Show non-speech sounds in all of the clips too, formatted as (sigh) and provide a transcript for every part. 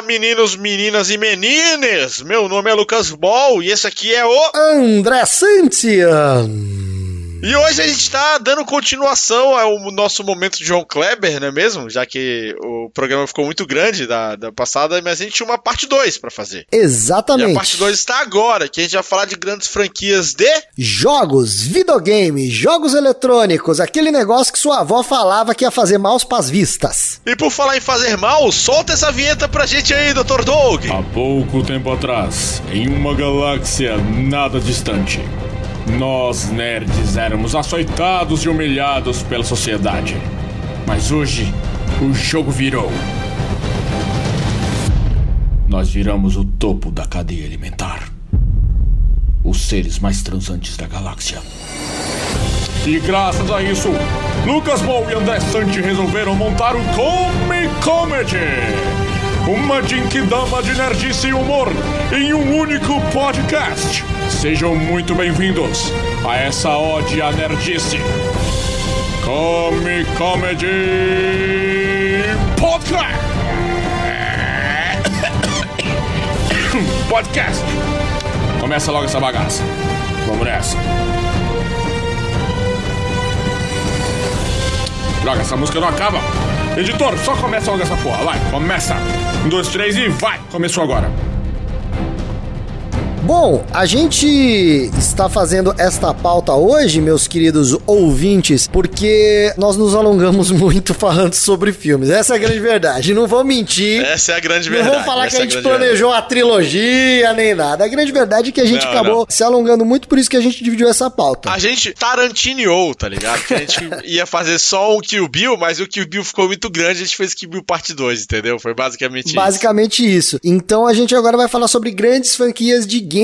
Olá, meninos, meninas e menines! Meu nome é Lucas Ball e esse aqui é o André Santian. E hoje a gente está dando continuação ao nosso momento de João Kleber, não é mesmo? Já que o programa ficou muito grande da, da passada, mas a gente tinha uma parte 2 para fazer. Exatamente. E a parte 2 está agora, que a gente vai falar de grandes franquias de jogos, videogame, jogos eletrônicos, aquele negócio que sua avó falava que ia fazer mal pras vistas. E por falar em fazer mal, solta essa vinheta pra gente aí, Dr. Doug. Há pouco tempo atrás, em uma galáxia nada distante, nós, nerds, éramos açoitados e humilhados pela sociedade. Mas hoje, o jogo virou. Nós viramos o topo da cadeia alimentar. Os seres mais transantes da galáxia. E graças a isso, Lucas Ball e André Santi resolveram montar o Come Comedy. Uma Jinkidama de nerdice e humor em um único podcast. Sejam muito bem-vindos a essa ode à nerdice. Come Comedy Podcast. (coughs) Podcast. Começa logo essa bagaça. Vamos nessa. Droga, essa música não acaba. Editor, só começa logo essa porra. Vai, começa. Um, dois, três e vai. Começou agora. Bom, a gente está fazendo esta pauta hoje, meus queridos ouvintes, porque nós nos alongamos (laughs) muito falando sobre filmes. Essa é a grande verdade. Não vou mentir. Essa é a grande Não verdade. vou falar que Essa a é gente grande planejou a trilogia nem nada. A grande verdade é que a gente Não, acabou não. se alongando muito, por isso que a gente dividiu essa pauta. A gente tarantineou, tá ligado? Que a gente (laughs) ia fazer só um Kill Bill, mas o Kill Bill ficou muito grande, a gente fez Kill Bill parte 2, entendeu? Foi basicamente isso. Basicamente isso. Então a gente agora vai falar sobre grandes franquias de games,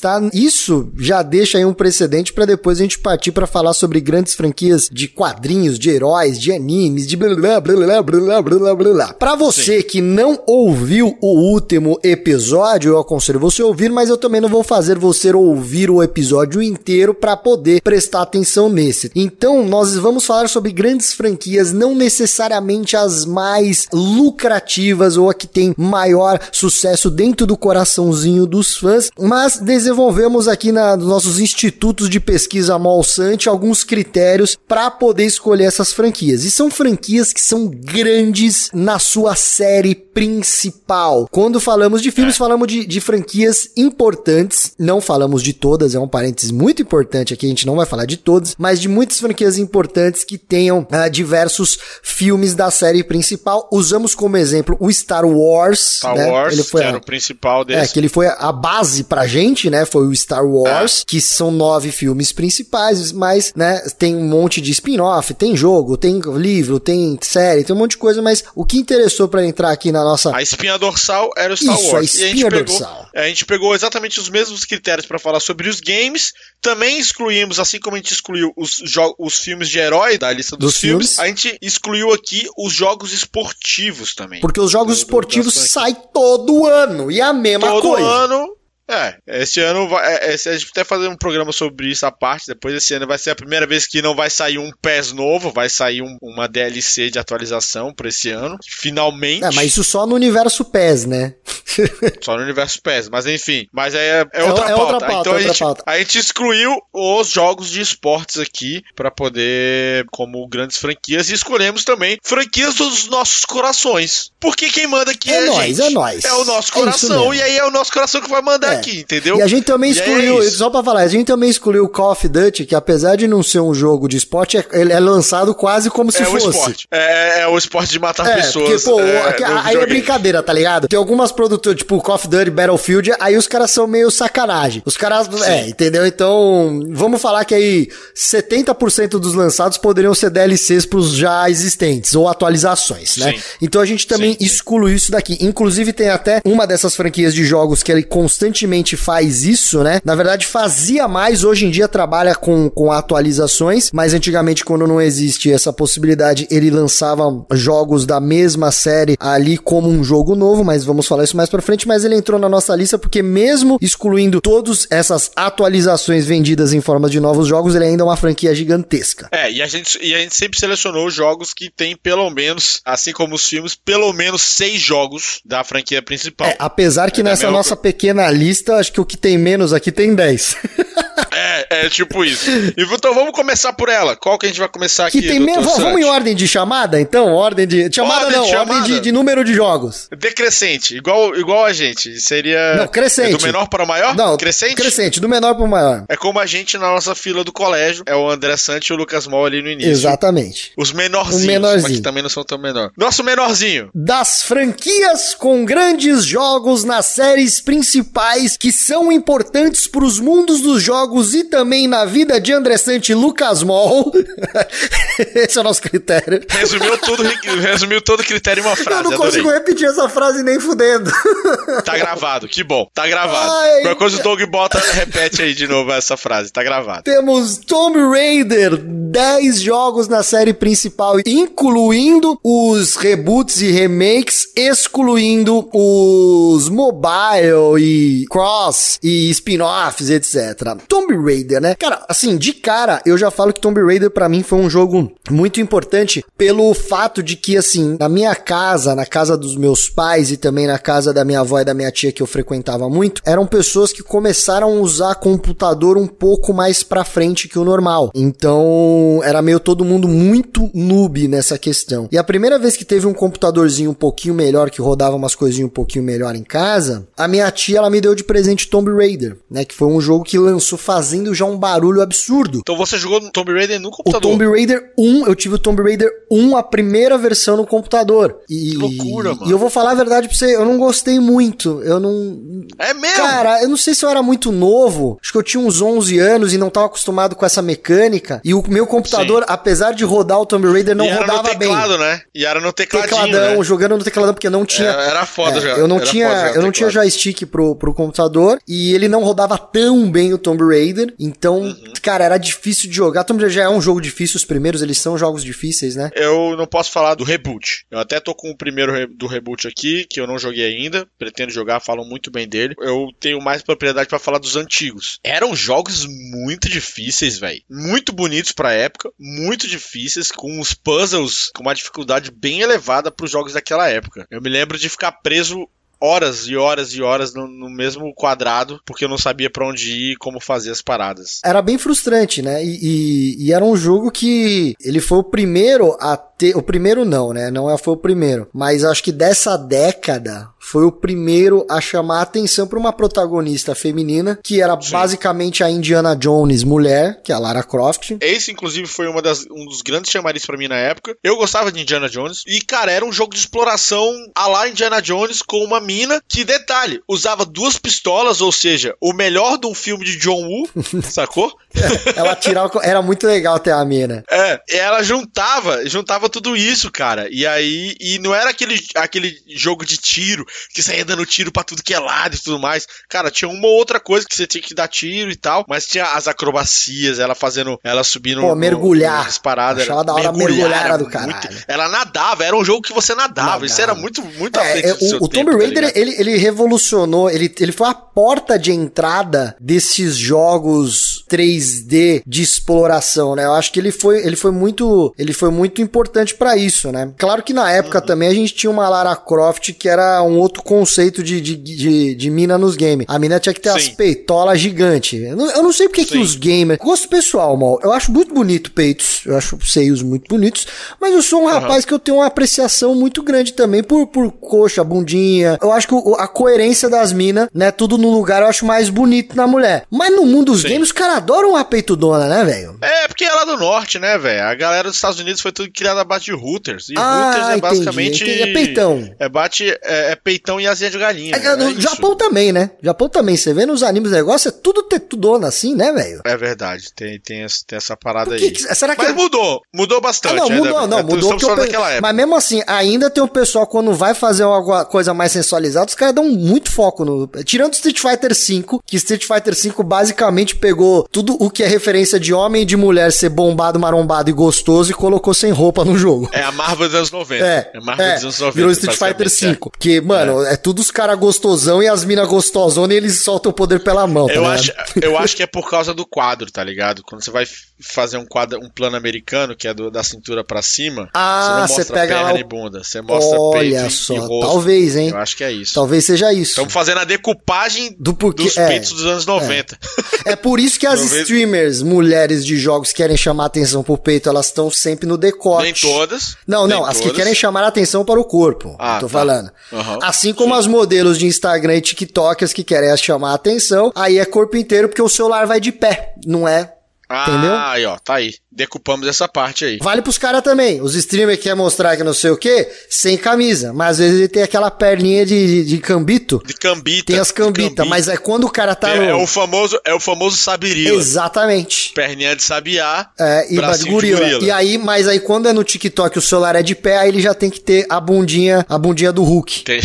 tá? Isso já deixa aí um precedente pra depois a gente partir pra falar sobre grandes franquias de quadrinhos, de heróis, de animes, de blá blá blá blá blá blá blá. Pra você que não ouviu o último episódio, eu aconselho você a ouvir, mas eu também não vou fazer você ouvir o episódio inteiro pra poder prestar atenção nesse. Então, nós vamos falar sobre grandes franquias, não necessariamente as mais lucrativas ou a que tem maior sucesso dentro do coraçãozinho dos fãs, mas desenvolvemos aqui na, nos nossos institutos de pesquisa Molsante alguns critérios para poder escolher essas franquias. E são franquias que são grandes na sua série principal. Quando falamos de filmes, falamos de, de franquias importantes, não falamos de todas, é um parênteses muito importante aqui, a gente não vai falar de todas, mas de muitas franquias importantes que tenham ah, diversos filmes da série principal. Usamos como exemplo o Star Wars. Star né? Wars, Ele foi que a- era o principal é, desse. que ele foi a base pra gente, né? Foi o Star É. Wars, que são nove filmes principais, mas, né, tem um monte de spin-off, tem jogo, tem livro, tem série, tem um monte de coisa, mas o que interessou pra entrar aqui na nossa. A espinha dorsal era o Star Isso, a Wars. e a gente espinha pegou, dorsal. a gente pegou exatamente os mesmos critérios para falar sobre os games. Também excluímos, assim como a gente excluiu os, os filmes de herói da lista dos, Dos filmes, filmes. a gente excluiu aqui os jogos esportivos também. Porque os jogos esportivos saem todo ano e é a mesma Todo coisa. ano. É, esse ano vai. é, esse- a gente até fazer um programa sobre isso à parte. Depois esse ano vai ser a primeira vez que não vai sair um PES novo, vai sair um- uma DLC de atualização pra esse ano. Finalmente. É, mas isso só no universo PES, né? (laughs) Só no universo PES, mas enfim. Mas aí é, é É outra, o- é pauta. outra pauta, Então a outra gente, pauta. a gente excluiu os jogos de esportes aqui pra poder, como grandes franquias, e escolhemos também franquias dos nossos corações. Porque quem manda aqui É é, a nóis, gente. é nóis. É o nosso É coração, e aí é o nosso coração que vai mandar É. aqui, entendeu? E a gente também E é excluiu, isso. só pra falar, a gente também excluiu o Call of Duty, que apesar de não ser um jogo de esporte, é- ele é lançado quase como se é o fosse. esporte. É, é o esporte de matar É, pessoas. porque, pô, é, aí é brincadeira, tá ligado? Tem algumas produtoras, tipo Call of Duty, Battlefield, aí os caras são meio sacanagem. Os caras, é, entendeu? Então, vamos falar que aí 70% dos lançados poderiam ser DLCs pros já existentes, ou atualizações, né? Sim. Então a gente também Sim, sim. excluiu isso daqui. Inclusive tem até uma dessas franquias de jogos que ele constantemente faz isso, né? Na verdade fazia mais, hoje em dia trabalha com, com atualizações, mas antigamente quando não existe essa possibilidade, ele lançava jogos da mesma série ali como um jogo novo, mas vamos falar isso mais pra frente, mas ele entrou na nossa lista porque mesmo excluindo todas essas atualizações vendidas em forma de novos jogos, ele ainda é uma franquia gigantesca. É, e a gente, e a gente sempre selecionou jogos que tem pelo menos, assim como os filmes, pelo menos seis jogos da franquia principal. É, apesar que é nessa nossa pequena lista, acho que o que tem menos aqui tem 10. (laughs) É, é tipo isso. Então vamos começar por ela. Qual que a gente vai começar aqui? Que tem mesmo, vamos em ordem de chamada, então? Ordem de. Chamada ordem não, de ordem de, de, número de jogos. Decrescente, igual, igual a gente. Seria. Não, crescente. É do menor para o maior? Não, crescente? Crescente, do menor para o maior. É como a gente na nossa fila do colégio. É o André Sante e o Lucas Mol ali no início. Exatamente. Os menorzinhos. O menorzinho. Mas que também não são tão menor. Nosso menorzinho. Das franquias com grandes jogos nas séries principais que são importantes para os mundos dos jogos e também na vida de André Sante e Lucas Mol. (laughs) Esse é o nosso critério. Resumiu tudo, resumiu todo o critério em uma frase. Eu não consigo adorei. repetir essa frase nem fudendo. Tá gravado, que bom. Tá gravado. Ai, Qualquer coisa o Doug bota, repete aí de novo essa frase. Tá gravado. Temos Tomb Raider, 10 jogos na série principal, incluindo os reboots e remakes, excluindo os mobile e cross e spin-offs, etc. Tomb Raider, né? Cara, assim, de cara, eu já falo que Tomb Raider para mim foi um jogo muito importante pelo fato de que, assim, na minha casa, na casa dos meus pais e também na casa da minha avó e da minha tia que eu frequentava muito, eram pessoas que começaram a usar computador um pouco mais pra frente que o normal. Então, era meio todo mundo muito noob nessa questão. E a primeira vez que teve um computadorzinho um pouquinho melhor, que rodava umas coisinhas um pouquinho melhor em casa, a minha tia, ela me deu de presente Tomb Raider, né? Que foi um jogo que lançou fazendo já um barulho absurdo. Então você jogou Tomb Raider no computador? O Tomb Raider 1, eu tive o Tomb Raider 1, a primeira versão no computador. E, que loucura, mano. E eu vou falar a verdade pra você, eu não gostei muito. Eu não. É mesmo? Cara, eu não sei se eu era muito novo. Acho que eu tinha uns 11 anos e não tava acostumado com essa mecânica. E o meu computador, Sim. apesar de rodar o Tomb Raider, não e era rodava no teclado, bem. né? E era no tecladinho, Tecladão, né? jogando no tecladão, porque não tinha. É, era foda é, já. Eu não tinha, eu não tinha joystick pro, pro computador e ele não rodava tão bem o Tomb Raider. Então, uhum. cara, era difícil de jogar. Tomb Raider já é um jogo difícil, os primeiros eles são jogos difíceis, né? Eu não posso falar do reboot. Eu até tô com o primeiro do reboot aqui, que eu não joguei ainda. Pretendo jogar, falam muito bem dele. Eu tenho mais propriedade para falar dos antigos. Eram jogos muito difíceis, velho. Muito bonitos pra época, muito difíceis, com os puzzles com uma dificuldade bem elevada para os jogos daquela época. Eu me lembro de ficar preso horas e horas e horas no, no mesmo quadrado, porque eu não sabia para onde ir e como fazer as paradas. Era bem frustrante, né? E, e, e, era um jogo que ele foi o primeiro a ter. O primeiro não, né? Não é, foi o primeiro. Mas acho que dessa década foi o primeiro a chamar a atenção para uma protagonista feminina, que era Sim. basicamente a Indiana Jones mulher, que é a Lara Croft. Esse, inclusive, foi uma das, um dos grandes chamarizes para mim na época. Eu gostava de Indiana Jones. E, cara, era um jogo de exploração a lá Indiana Jones com uma mina que, detalhe, usava duas pistolas, ou seja, o melhor de um filme de John Woo, (laughs) sacou? ela tirava. Era muito legal ter a mina. É, ela juntava, juntava tudo isso, cara. E aí. E não era aquele, aquele jogo de tiro que saía dando tiro para tudo que é lado e tudo mais. Cara, tinha uma outra coisa que você tinha que dar tiro e tal, mas tinha as acrobacias, ela fazendo, ela subindo. Pô, mergulhar. No, paradas, Achava da hora mergulhar, do caralho. Muito, ela nadava, era um jogo que você nadava. nadava. Isso era muito, muito é, é, O, o Tomb tá Raider, tá ele, ele revolucionou, ele, ele foi a porta de entrada desses jogos 3D de exploração, né? Eu acho que ele foi, ele foi muito, ele foi muito importante para isso, né? Claro que na época uhum. também a gente tinha uma Lara Croft que era um outro conceito de, de, de, de mina nos games. A mina tinha que ter Sim. as peitolas gigantes. Eu não, eu não sei porque que os gamers. Gosto pessoal, mal. Eu acho muito bonito peitos. Eu acho seios muito bonitos. Mas eu sou um uhum. rapaz que eu tenho uma apreciação muito grande também por, por coxa, bundinha. Eu acho que a coerência das minas, né? Tudo no lugar eu acho mais bonito na mulher. Mas no mundo dos Sim. games, os caras adoram uma peitudona, né, velho? É, porque é lá do norte, né, velho? A galera dos Estados Unidos foi tudo criada a base de routers. E ah, routers é basicamente. Entendi. É peitão. É, bate, é, é peitão e asinha de galinha. É, no é Japão também, né? Japão também. Você vê nos animes negócio, é tudo tetudona assim, né, velho? É verdade. Tem, tem, tem essa parada aí. Que, será que Mas mudou. Mudou bastante. Ah, não, mudou, né? não, mudou. Que eu, mas mesmo assim, ainda tem o pessoal, quando vai fazer alguma coisa mais sensualizada, os caras dão muito foco no. Tirando Street Fighter V, que Street Fighter V basicamente pegou tudo o que é referência de homem e de mulher ser bombado, marombado e gostoso e colocou sem roupa no jogo. É a Marvel dos anos 90. É, é a Marvel é, dos anos 90. virou Street Fighter V. Porque, mano, é, tudo os caras gostosão e as minas gostosona e eles soltam o poder pela mão, tá Eu ligado? acho, (laughs) eu acho que é por causa do quadro, tá ligado? Quando você vai fazer um quadro, um plano americano, que é do- da cintura pra cima, Ah, você não você mostra pega perna o- e bunda, você mostra Olha peito e- só, e rosto. talvez, hein? Eu acho que é isso. Talvez seja isso. Estamos fazendo a decupagem Do porquê- dos é, peitos dos anos 90. É por isso que as (laughs) Talvez- streamers, mulheres de jogos, querem chamar atenção pro peito, elas estão sempre no decote. Nem todas. Não, não, as que todas. querem chamar atenção para o corpo. Ah, tô tá. falando. Aham. Assim como as modelos de Instagram e TikTokers que querem chamar atenção, aí é corpo inteiro porque o celular vai de pé, não é? Ah, Entendeu? aí, ó, tá aí. Decupamos essa parte aí. Vale pros caras também. Os streamers que querem mostrar que não sei o que, sem camisa. Mas às vezes ele tem aquela perninha de, de, de cambito. De cambita. Tem as cambitas, cambita. mas é quando o cara tá é, no... é o famoso, é o famoso sabirila. Exatamente. Perninha de sabiá, É, e de gorila. de gorila. E aí, mas aí quando é no TikTok o celular é de pé, aí ele já tem que ter a bundinha, a bundinha do Hulk. Tem-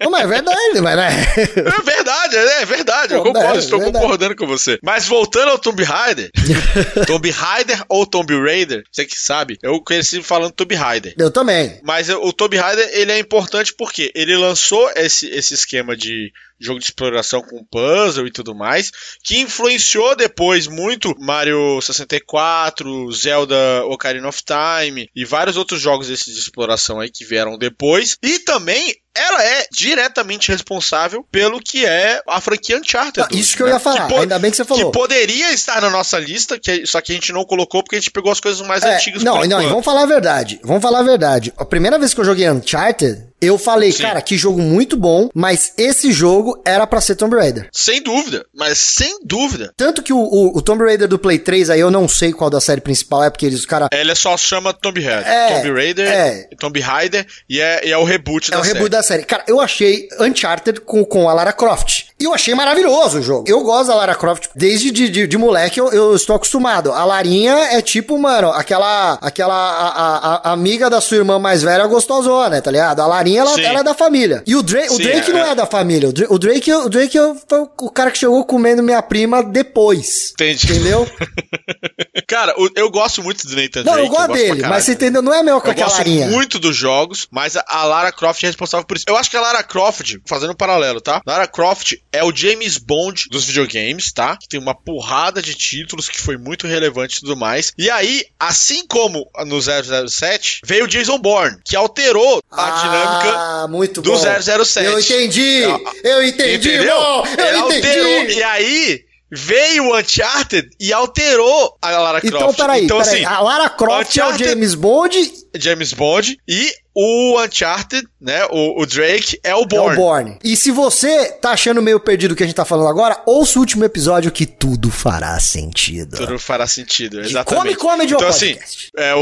Não, mas é verdade, mas não é. É verdade, é verdade. Eu concordo, é estou verdade. concordando com você. Mas voltando ao Tomb Raider, (laughs) Tomb Raider ou Tomb Raider, você que sabe, eu conheci falando Tomb Raider. Eu também. Mas o Tomb Raider, ele é importante porque ele lançou esse, esse esquema de jogo de exploração com puzzle e tudo mais, que influenciou depois muito Mario 64, Zelda Ocarina of Time e vários outros jogos desses de exploração aí que vieram depois. E também ela é diretamente responsável pelo que é a franquia Uncharted. Ah, isso que eu ia falar, po- ainda bem que você falou. Que poderia estar na nossa lista, que, só que a gente não colocou porque a gente pegou as coisas mais É, antigas não, não, e vamos falar a verdade. Vamos falar a verdade. A primeira vez que eu joguei Uncharted, eu falei, Sim. cara, que jogo muito bom, mas esse jogo era pra ser Tomb Raider. Sem dúvida, mas sem dúvida. Tanto que o, o, o Tomb Raider do Play 3, aí eu não sei qual da série principal é, porque eles, os caras. Ele só chama Tomb Raider. É, Tomb Raider, é. Tomb Raider e é, e é o reboot É da o série. reboot da série. Cara, eu achei Uncharted com, com a Lara Croft. E eu achei maravilhoso o jogo. Eu gosto da Lara Croft. Desde de, de, de moleque eu, eu estou acostumado. A Larinha é tipo, mano, aquela aquela a, a- a amiga da sua irmã mais velha gostosona, tá ligado? A Larinha, ela, ela é da família. E o, Dra o Sim, Drake é- não é da família. O, Dra o Drake, o Drake foi o cara que chegou comendo minha prima depois. Entendi. Entendeu? (laughs) Cara, o- eu gosto muito do Nathan Não, Drake. eu gosto pra dele, mas você entendeu? Não é meu com Eu aquela gosto Larinha. muito dos jogos, mas a- a Lara Croft é responsável por isso. Eu acho que a Lara Croft, fazendo um paralelo, tá? Lara Croft é o James Bond dos videogames, tá? Que tem uma porrada de títulos que foi muito relevante e tudo mais. E aí, assim como no 007, veio o Jason Bourne, que alterou a dinâmica Ah, muito do bom. 007. Eu entendi! Eu entendi, Entendeu? Ele Eu alterou. entendi! E aí, veio o Uncharted e alterou a Lara Croft. Então, peraí, então, peraí. assim, a Lara Croft é o Uncharted- James Bond James Bond e o Uncharted, né? O, o Drake é o é o. E se você tá achando meio perdido o que a gente tá falando agora, ouça o último episódio que tudo fará sentido. Tudo fará sentido, De exatamente. Come Comedy então, assim, é o,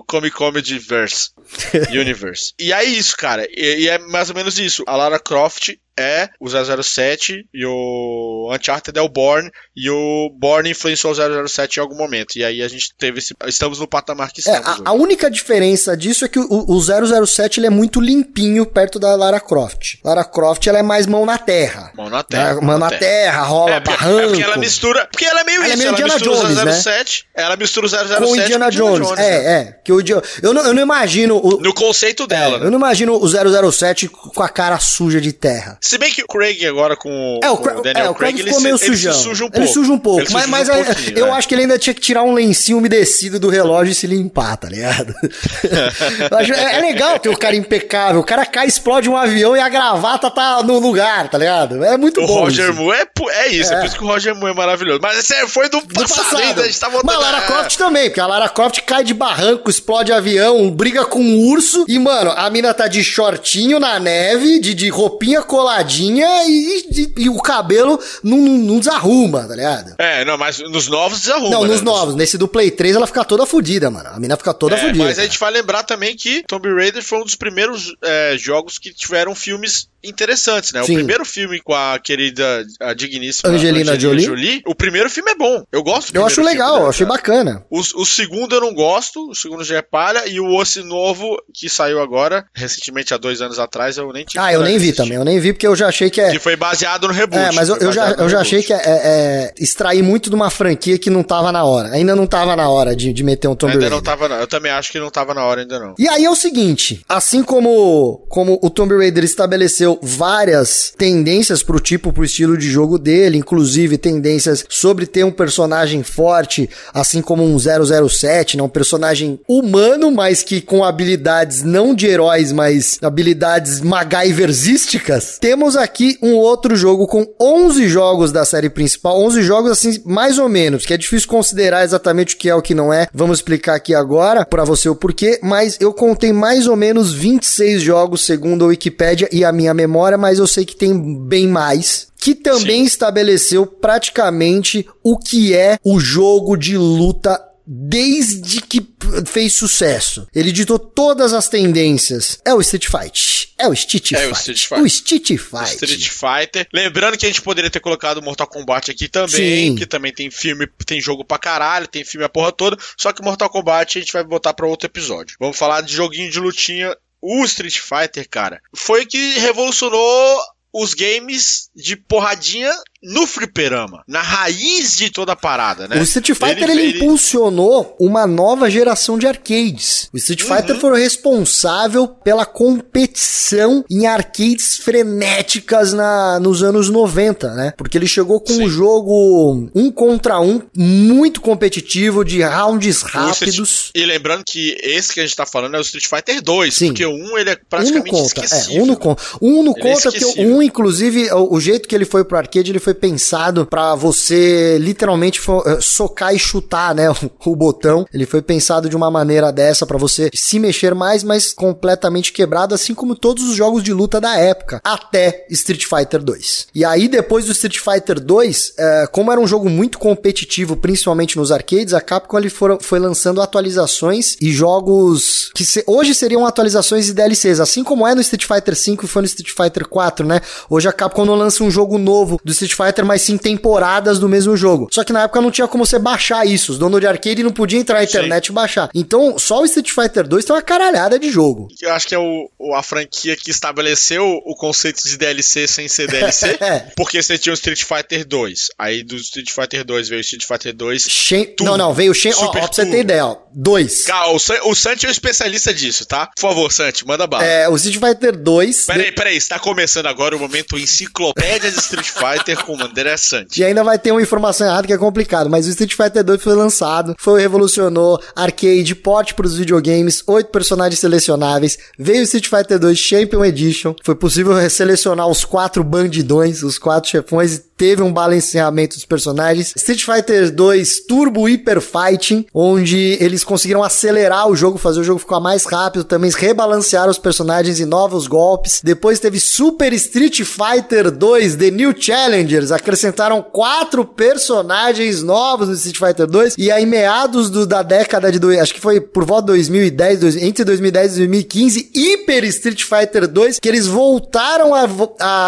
o Come Comedy Verse. (laughs) Universe. E é isso, cara. E, e é mais ou menos isso. A Lara Croft é o 007 e o Uncharted é o Bourne e o Bourne influenciou o 007 em algum momento. E aí a gente teve esse... Estamos no patamar que É, estamos. a, a única diferença disso é que o, o 007 ele é muito limpinho perto da Lara Croft. Lara Croft ela é mais mão na terra. Mão na terra. Né? Mão na terra, rola É porque, barranco. é porque ela mistura. Porque ela é meio Ela é isso. meio ela Indiana mistura Jones, o né? 007. Ela mistura o 007 com o Indiana Jones. né? é, é. Que o, eu, não, eu não imagino o, No conceito dela, né? Eu não imagino o 007 com a cara suja de terra. Se bem que o Craig agora com, É, o, com o Daniel é, o Craig Craig, ficou ele, meio se, ele sujão. se suja um pouco. Ele suja um pouco. Ele mas mas um eu é. acho que ele ainda tinha que tirar um lencinho umedecido do relógio e se limpar, tá ligado? (laughs) É, é legal ter o cara impecável. O cara cai, explode um avião e a gravata tá no lugar, tá ligado? É muito O bom. Roger isso. Moore é, é isso, é. por isso que o Roger Moore é maravilhoso. Mas esse foi do, Do passado, passado. ainda, a gente tá voltando. Mas a Lara Croft também, porque a Lara Croft cai de barranco, explode avião, briga com um urso e, mano, a mina tá de shortinho na neve, de, de roupinha coladinha e, e- e o cabelo não, não, desarruma, tá ligado? É, não, mas nos novos desarruma. Não, né? nos novos. Nesse do Play 3 ela fica toda fodida, mano. A mina fica toda É, fodida. mas a gente vai lembrar também que Tomb Raider foi um dos primeiros é, jogos que tiveram filmes interessantes, né? Sim. O primeiro filme com a querida, a digníssima Angelina Jolie. o primeiro filme é bom. Eu gosto Eu acho legal, filme eu achei dela. bacana. O, o segundo eu não gosto, o segundo já é palha, e o Osso Novo, que saiu agora, recentemente, há dois anos atrás, eu nem tive Ah, eu nem vi também, eu nem vi porque eu já achei que é. Que foi baseado no reboot. É, mas eu, eu já, eu já achei que é, é, extrair muito de uma franquia que não tava na hora. Ainda não tava na hora de, de meter um Tomb Ainda Raider. não tava, não. Eu também acho que não tava na hora ainda não. E aí é o seguinte, assim como, como o Tomb Raider estabeleceu várias tendências pro tipo, pro estilo de jogo dele, inclusive tendências sobre ter um personagem forte, assim como um 007, né, um personagem humano, mas que com habilidades não de heróis, mas habilidades MacGyversísticas, temos aqui um outro jogo com 11 jogos da série principal, 11 jogos assim, mais ou menos, que é difícil considerar exatamente o que é o que não é. Vamos explicar aqui agora pra você o porquê, mas eu contei mais ou menos 26 jogos segundo a Wikipédia e a minha memória, mas eu sei que tem bem mais. Que também estabeleceu praticamente o que é o jogo de luta desde que fez sucesso. Ele ditou todas as tendências. É o Street Fight. É o Street É Fight. o Street Fight. O Street Fight. Street Fighter. Lembrando que a gente poderia ter colocado Mortal Kombat aqui também, Sim. que também tem filme, tem jogo pra caralho, tem filme a porra toda. Só que Mortal Kombat a gente vai botar pra outro episódio. Vamos falar de joguinho de lutinha. O Street Fighter, cara, foi que revolucionou os games de porradinha no fliperama, na raiz de toda a parada, né? O Street Fighter ele, Ele- ele- impulsionou uma nova geração de arcades. O Street Uhum. Fighter foi o responsável pela competição em arcades frenéticas na, nos anos 90, né? Porque ele chegou com Sim. um jogo um contra um muito competitivo de rounds rápidos. E lembrando que esse que a gente tá falando é o Street Fighter 2, Sim. porque o 1 ele é Um no praticamente conta, esquecível. é, um no conta. Um no Ele é conta, porque o um, inclusive, o, o jeito que ele foi pro arcade, ele foi pensado pra você literalmente eh, socar e chutar, né, (laughs) o, botão. Ele foi pensado de uma maneira dessa pra você se mexer mais, mas completamente quebrado, assim como todos os jogos de luta da época, até Street Fighter 2. E aí, depois do Street Fighter 2, eh, como era um jogo muito competitivo, principalmente nos arcades, a Capcom ele foi lançando atualizações e jogos que hoje seriam atualizações e DLCs, assim como é no Street Fighter 5 e foi no Street Fighter 4, né? Hoje a Capcom não lança um jogo novo do Street Fighter, mas sim temporadas do mesmo jogo. Só que na época não tinha como você baixar isso. Os donos de arcade não podiam entrar na internet e baixar. Então, só o Street Fighter 2 tem uma caralhada de jogo. Eu acho que é o, o- a franquia que estabeleceu o conceito de DLC sem ser DLC. (laughs) É. porque você tinha o Street Fighter 2. Aí do Street Fighter 2 veio o Street Fighter 2. Shen... Não, não, veio o Shen... Ó, ó, pra você ter ideia, ó. Dois. Cara, o, San- o Santi é um especialista disso, tá? Por favor, Santi, manda bala. É, o Street Fighter 2. Peraí, peraí, está começando agora o momento Enciclopédia de Street (laughs) Fighter com André Santi. E ainda vai ter uma informação errada que é complicado, mas o Street Fighter 2 foi lançado, foi revolucionou, arcade, porte para os videogames, oito personagens selecionáveis, veio o Street Fighter 2 Champion Edition, foi possível selecionar os quatro bandidões, os quatro chefões, teve um balanceamento dos personagens. Street Fighter 2 Turbo Hyper Fighting, onde eles conseguiram acelerar o jogo, fazer o jogo ficar mais rápido, também rebalancear os personagens e novos golpes. Depois teve Super Street Fighter 2 The New Challengers, acrescentaram quatro personagens novos no Street Fighter 2 e aí meados do- da década de acho que foi por volta de 2010, dois- entre 2010 e 2015, Hyper Street Fighter 2, que eles voltaram a,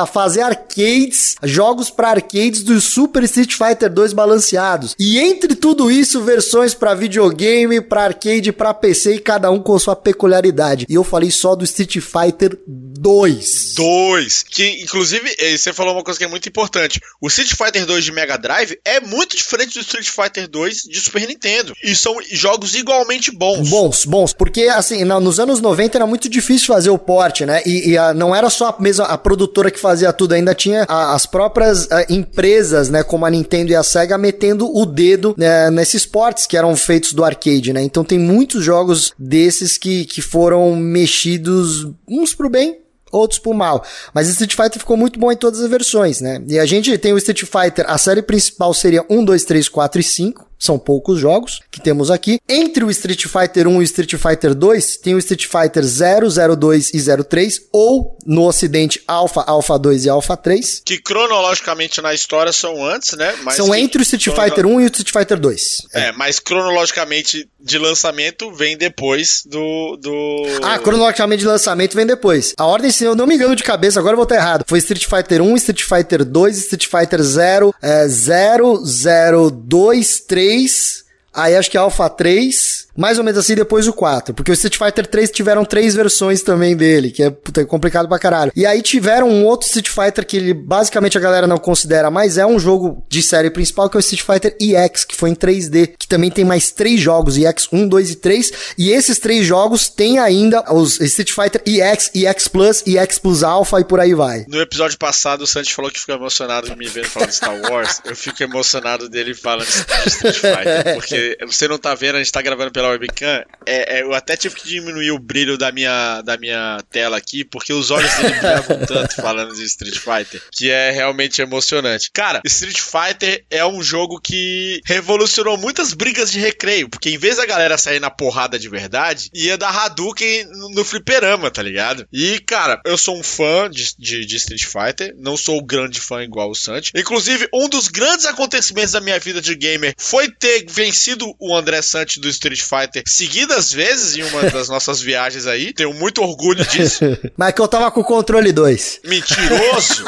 a fazer arcades, jogos para arcades do Super Street Fighter 2 balanceados. E entre tudo isso, versões para videogame, para arcade, para PC e cada um com sua peculiaridade. E eu falei só do Street Fighter 2. 2. Que, inclusive, eh, você falou uma coisa que é muito importante. O Street Fighter 2 de Mega Drive é muito diferente do Street Fighter 2 de Super Nintendo. E são jogos igualmente bons. Bons, bons, porque assim, nos anos 90 era muito difícil fazer o porte, né? E, e a- não era só a mesma a produtora que fazia tudo, ainda tinha a- as próprias empresas, né, como a Nintendo e a Sega metendo o dedo né, nesses portes que eram feitos do arcade, né? Então tem muitos jogos desses que, que foram mexidos uns pro bem, outros pro mal. Mas Street Fighter ficou muito bom em todas as versões, né? E a gente tem o Street Fighter, a série principal seria 1, 2, 3, 4 e 5. São poucos jogos que temos aqui. Entre o Street Fighter 1 e o Street Fighter 2, tem o Street Fighter 0, 02 e 03, ou no ocidente Alpha, Alpha 2 e Alpha 3. Que cronologicamente na história são antes, né? Mas são entre o Street Fighter 1 e o Street Fighter 2. É, é mas cronologicamente de lançamento vem depois do, do. Ah, cronologicamente de lançamento vem depois. A ordem, se eu não me engano de cabeça, agora eu vou estar errado. Foi Street Fighter 1, Street Fighter 2, Street Fighter 0, é, 0, 0, 2, 3. Aí acho que é Alpha 3 mais ou menos assim depois o 4. Porque o Street Fighter 3 tiveram três versões também dele, que é puta, complicado pra caralho. E aí tiveram um outro Street Fighter que ele, basicamente a galera não considera, mas é um jogo de série principal, que é o Street Fighter EX, que foi em 3D, que também tem mais três jogos, EX 1, 2 e 3. E esses três jogos têm ainda os Street Fighter EX, EX Plus, EX Plus Alpha e por aí vai. No episódio passado, o Santos falou que ficou emocionado de me ver falando de Star Wars. Eu fico emocionado dele falando de Street Fighter, porque você não tá vendo, a gente tá gravando pela pela webcam, é, é, eu até tive que diminuir o brilho da minha, da minha tela aqui, porque os olhos dele brilhavam (laughs) tanto falando de Street Fighter, que é realmente emocionante. Cara, Street Fighter é um jogo que revolucionou muitas brigas de recreio, porque em vez da galera sair na porrada de verdade, ia dar Hadouken no fliperama, tá ligado? E, cara, eu sou um fã de, de, de Street Fighter, não sou um grande fã igual o Santi. Inclusive, um dos grandes acontecimentos da minha vida de gamer foi ter vencido o André Santi do Street Fighter Fighter seguidas vezes em uma das nossas viagens aí. Tenho muito orgulho disso. (laughs) Mas que eu tava com o controle 2. Mentiroso!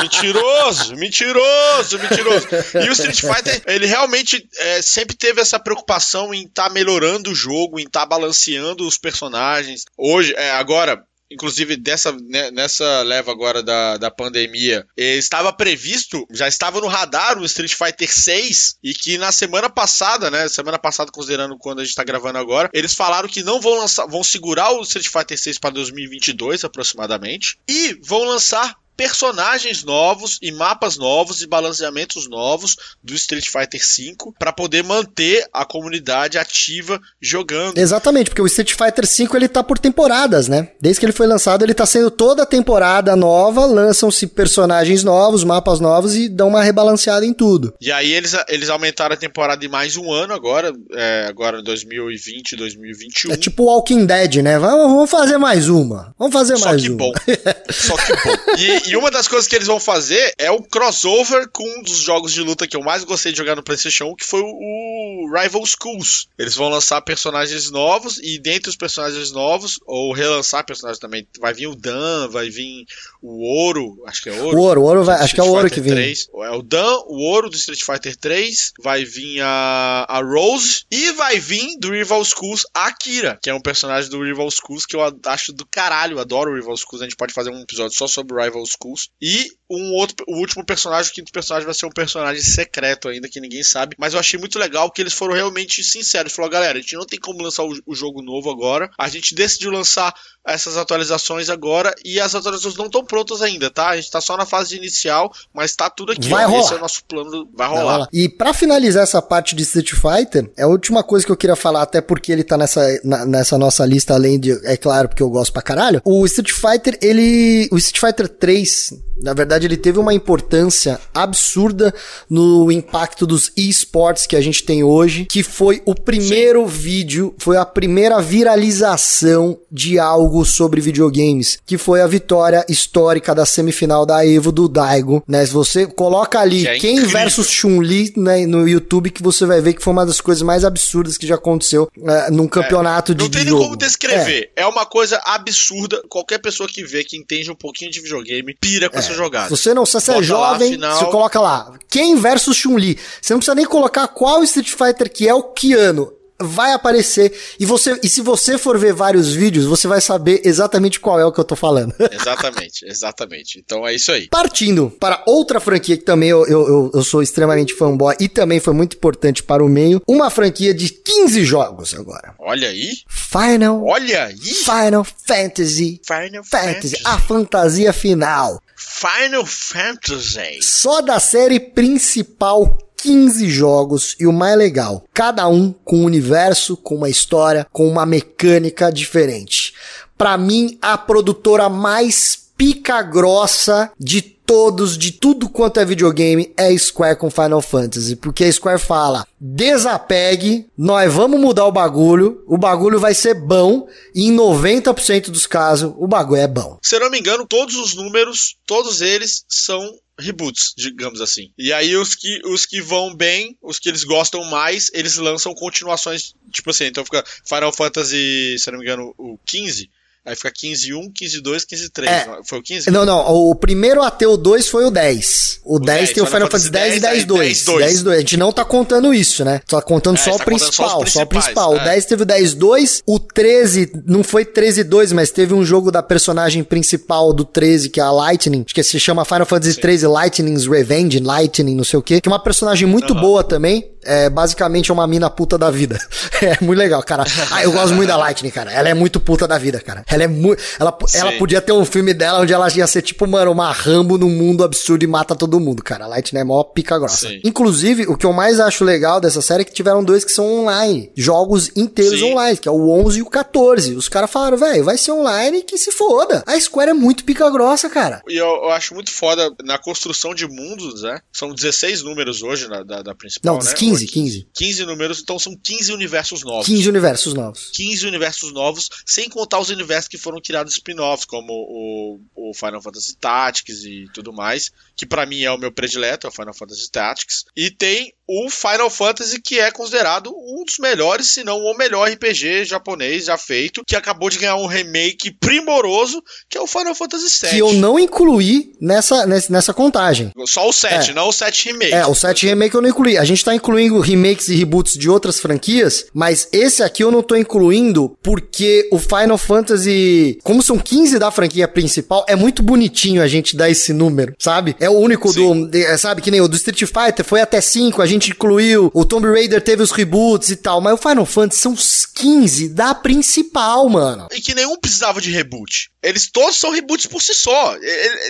mentiroso! Mentiroso! Mentiroso! E o Street Fighter, ele realmente é, sempre teve essa preocupação em estar tá melhorando o jogo, em estar tá balanceando os personagens. Hoje, é, agora, inclusive dessa né, nessa leva agora da, da pandemia, estava previsto, já estava no radar o Street Fighter 6 e que na semana passada, né, semana passada considerando quando a gente está gravando agora, eles falaram que não vão lançar, vão segurar o Street Fighter 6 para 2022 aproximadamente e vão lançar personagens novos e mapas novos e balanceamentos novos do Street Fighter V para poder manter a comunidade ativa jogando. Exatamente, porque o Street Fighter V ele tá por temporadas, né? Desde que ele foi lançado, ele tá sendo toda temporada nova, lançam-se personagens novos, mapas novos e dão uma rebalanceada em tudo. E aí eles, eles aumentaram a temporada de mais um ano agora, é, agora 2020, 2021. É tipo Walking Dead, né? Vamos, vamos fazer mais uma. Vamos fazer Só mais que uma. Bom. (laughs) Só que bom. E, e uma das coisas que eles vão fazer é o crossover com um dos jogos de luta que eu mais gostei de jogar no PlayStation, que foi o Rival Schools. Eles vão lançar personagens novos e dentre os personagens novos, ou relançar personagens também, vai vir o Dan, vai vir o Ouro, acho que é Ouro. O Ouro, o Ouro vai, acho que é o Ouro que vem. 3. É o Dan, o Ouro do Street Fighter 3, vai vir a, a Rose e vai vir do Rival Schools a Akira, que é um personagem do Rival Schools que eu acho do caralho, adoro o Rival Schools, a gente pode fazer um episódio só sobre o Rival Schools. E um outro, o último personagem, o quinto personagem vai ser um personagem secreto ainda que ninguém sabe, mas eu achei muito legal que eles foram realmente sinceros. Falou, galera, a gente não tem como lançar o, o jogo novo agora. A gente decidiu lançar essas atualizações agora e as atualizações não estão prontas ainda, tá? A gente tá só na fase inicial, mas tá tudo aqui. Vai ó, rolar. Esse é o nosso plano, vai rolar. vai rolar. E para finalizar essa parte de Street Fighter, é a última coisa que eu queria falar, até porque ele tá nessa, na, nessa nossa lista, além de, é claro, porque eu gosto pra caralho. O Street Fighter, ele. O Street Fighter 3, na verdade, ele teve uma importância absurda no impacto dos esportes que a gente tem hoje, que foi o primeiro Sim. vídeo, foi a primeira viralização de algo sobre videogames, que foi a vitória histórica da semifinal da Evo do Daigo, né? Se você coloca ali é quem versus Chun-Li né, no YouTube, que você vai ver que foi uma das coisas mais absurdas que já aconteceu uh, num campeonato é, de, de jogo. Não tem nem como descrever. É. é. uma coisa absurda. Qualquer pessoa que vê, que entende um pouquinho de videogame, pira com é. essa jogada. Se você não se você é jovem, final... você coloca lá. Quem versus Chun-Li. Você não precisa nem colocar qual Street Fighter que é o que ano vai aparecer e você e se você for ver vários vídeos, você vai saber exatamente qual é o que eu tô falando. (laughs) exatamente, exatamente. Então é isso aí. Partindo para outra franquia que também eu, eu, eu sou extremamente fanboy e também foi muito importante para o meio, uma franquia de 15 jogos agora. Olha aí. Final. Olha aí. Final Fantasy. Final Fantasy. Fantasy. A fantasia final. Final Fantasy. Só da série principal 15 jogos e o mais legal, cada um com um universo, com uma história, com uma mecânica diferente. Para mim, a produtora mais pica grossa de todos, de tudo quanto é videogame, é Square com Final Fantasy. Porque a Square fala: desapegue, nós vamos mudar o bagulho, o bagulho vai ser bom, e em 90% dos casos, o bagulho é bom. Se eu não me engano, todos os números, todos eles são reboots, digamos assim. E aí os que, os que vão bem, os que eles gostam mais, eles lançam continuações, tipo assim, então fica Final Fantasy, se não me engano, o 15 Aí fica 15 1, 15 2, 15 3. É. Foi o 15? Não, não. O primeiro até o 2 foi o 10. O, o 10, 10 tem o Final Fantasy 10 e 10 2. 10 2. 10 2. A gente não tá contando isso, né? Tá contando é, só, o tá principal, só, o principal. É. O 10 teve o 10 2. O 13 não foi 13 2, mas teve um jogo da personagem principal do 13, que é a Lightning. Acho que se chama Final Fantasy 13 Lightning's Revenge, Lightning, não sei o quê. Que é uma personagem muito uhum. boa também. É basicamente uma mina puta da vida. (laughs) É muito legal, cara. Ah, eu gosto muito da Lightning, cara. Ela é muito puta da vida, cara. Ela é muito. Ela, ela podia ter um filme dela onde ela ia ser tipo, mano, uma Rambo num mundo absurdo e mata todo mundo, cara. A Lightning é mó pica grossa. Sim. Inclusive, o que eu mais acho legal dessa série é que tiveram dois que são online. Jogos inteiros Sim. online, que é o 11 e o 14. Os caras falaram, velho, vai ser online que se foda. A Square é muito pica grossa, cara. E eu, eu, acho muito foda na construção de mundos, né? São 16 números hoje na, da, da principal. Não, né? 15, 15. 15 números, então são 15 universos novos. 15 universos novos. 15 universos novos, sem contar os universos que foram criados spin-offs, como o, o Final Fantasy Tactics e tudo mais, que para mim é o meu predileto, é o Final Fantasy Tactics. E tem o Final Fantasy, que é considerado um dos melhores, se não o melhor RPG japonês já feito, que acabou de ganhar um remake primoroso, que é o Final Fantasy VII. Que eu não incluí nessa, nessa contagem. Só o 7, é. não o 7 remake. É, o 7 remake eu não incluí. A gente tá incluindo remakes e reboots de outras franquias, mas esse aqui eu não tô incluindo porque o Final Fantasy, como são 15 da franquia principal, é muito bonitinho a gente dar esse número, sabe? É o único Sim. do, sabe, que nem o do Street Fighter foi até 5, a gente incluiu, o Tomb Raider teve os reboots e tal, mas o Final Fantasy são os 15 da principal, mano. E que nenhum precisava de reboot. Eles todos são reboots por si só.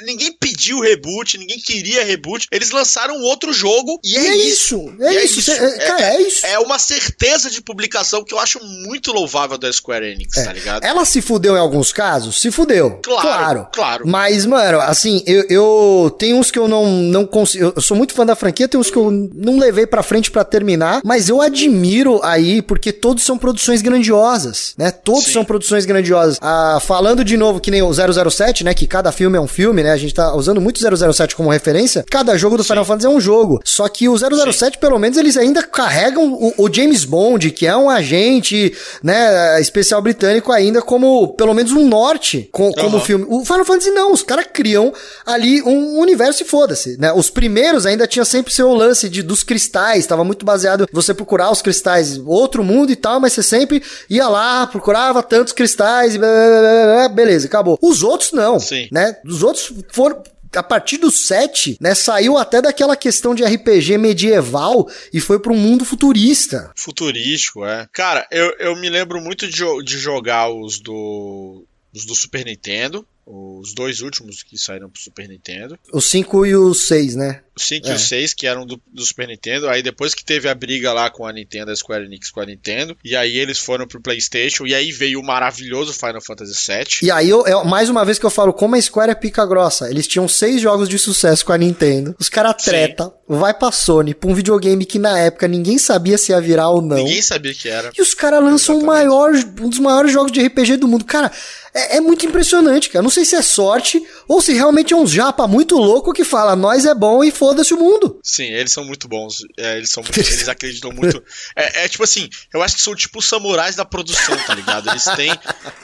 Ninguém pediu reboot, ninguém queria reboot. Eles lançaram outro jogo e, é, é, isso. É, é isso. É, cara, é, isso. É uma certeza de publicação que eu acho muito louvável da Square Enix, é. tá ligado? Ela se fudeu em alguns casos? Se fudeu. Claro. Claro. claro. Mas, mano, assim, eu, eu tenho uns que eu não, não consigo. Eu sou muito fã da franquia, tem uns que eu não levei pra frente para terminar, mas eu admiro aí, porque todos são produções grandiosas, né? Todos Sim. são produções grandiosas. Ah, falando de novo que nem o 007, né? Que cada filme é um filme, né? A gente tá usando muito 007 como referência. Cada jogo do Sim. Final Fantasy é um jogo. Só que o 007, Sim. pelo menos, eles ainda carregam o, o, James Bond, que é um agente, né? Especial britânico ainda como, pelo menos, um norte com, como uhum. filme. O Final Fantasy não. Os caras criam ali um universo e foda-se, né? Os primeiros ainda tinha sempre seu lance de, dos cristais, estava muito baseado em você procurar os cristais, outro mundo e tal, mas você sempre ia lá, procurava tantos cristais e blá, blá, blá, beleza, acabou. Os outros não, Sim. né? Os outros foram a partir do 7, né, saiu até daquela questão de RPG medieval e foi para um mundo futurista. Futurístico, é. Cara, eu, eu me lembro muito de, de jogar os do, os do Super Nintendo, os dois últimos que saíram pro Super Nintendo. O 5 e o 6, né? O 5 é. e o 6, que eram do, do, Super Nintendo. Aí depois que teve a briga lá com a Nintendo, a Square Enix com a Nintendo. E aí eles foram pro PlayStation. E aí veio o maravilhoso Final Fantasy VII. E aí, eu, eu, mais uma vez que eu falo, como a Square é pica grossa. Eles tinham seis jogos de sucesso com a Nintendo. Os caras treta, Sim. vai pra Sony, pra um videogame que na época ninguém sabia se ia virar ou não. Ninguém sabia que era. E os caras lançam o maior, um dos maiores jogos de RPG do mundo. Cara, é, é, muito impressionante, cara. Não sei se é sorte ou se realmente é um japa muito louco que fala, nós é bom e foda-se o mundo. Sim, eles são muito bons. É, eles são muito, eles acreditam muito. (laughs) É, é, tipo assim, eu acho que são tipo os samurais da produção, tá ligado? Eles têm,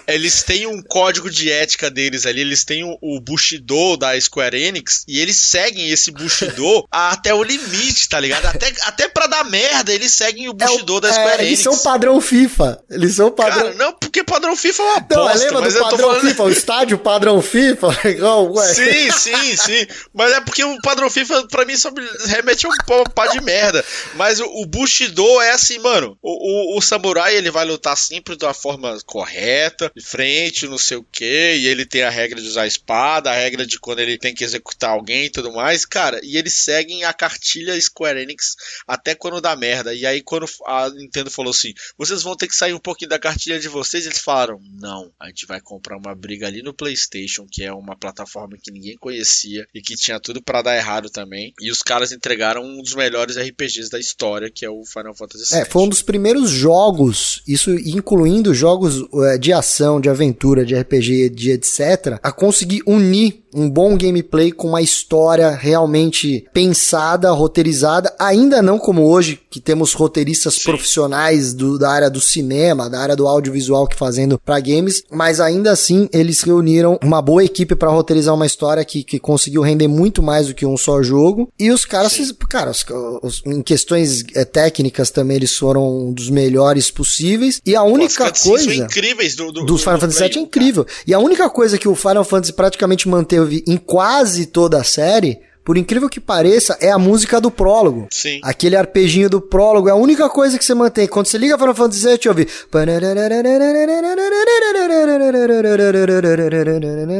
eles têm um código de ética deles ali, eles têm o, o Bushido da Square Enix e eles seguem esse Bushido até o limite, tá ligado? Até, até pra dar merda, eles seguem o Bushido é, da Square é, Enix. Eles são padrão FIFA. Eles são padrão. Cara, não, porque padrão FIFA é uma não, bosta, lembra mas do padrão falando... FIFA, o estádio padrão FIFA, (laughs) legal, ué. Sim, sim, sim. Mas é porque o padrão FIFA pra mim só remete a um pá de merda. Mas o, o Bushido é assim, mano. O, o, o, samurai ele vai lutar sempre da forma correta, de frente, não sei o que. E ele tem a regra de usar a espada, a regra de quando ele tem que executar alguém e tudo mais. Cara, e eles seguem a cartilha Square Enix até quando dá merda. E aí, quando a Nintendo falou assim: vocês vão ter que sair um pouquinho da cartilha de vocês, eles falaram: não, a gente vai comprar uma briga ali no PlayStation, que é uma plataforma que ninguém conhecia e que tinha tudo para dar errado também. E os caras entregaram um dos melhores RPGs da história, que é o Final Fantasy VII. É, foi um dos primeiros jogos, isso incluindo jogos é, de ação, de aventura, de RPG, de etc., a conseguir unir um bom gameplay com uma história realmente pensada, roteirizada, ainda não como hoje, que temos roteiristas Sim. profissionais do, da área do cinema, da área do audiovisual que fazendo para games, mas ainda assim eles reuniram uma boa equipe para roteirizar uma história que, que conseguiu render muito mais do que um só jogo. E os caras, Sim. cara, os, os, em questões é, técnicas também eles foram um dos melhores possíveis. E a única Pô, coisa incríveis do, do, do Final do Fantasy VII é incrível. Cara. E a única coisa que o Final Fantasy praticamente manteve em quase toda a série por incrível que pareça, é a música do prólogo. Sim. Aquele arpejinho do prólogo é a única coisa que você mantém. Quando você liga Final Fantasy VII, eu ouvi.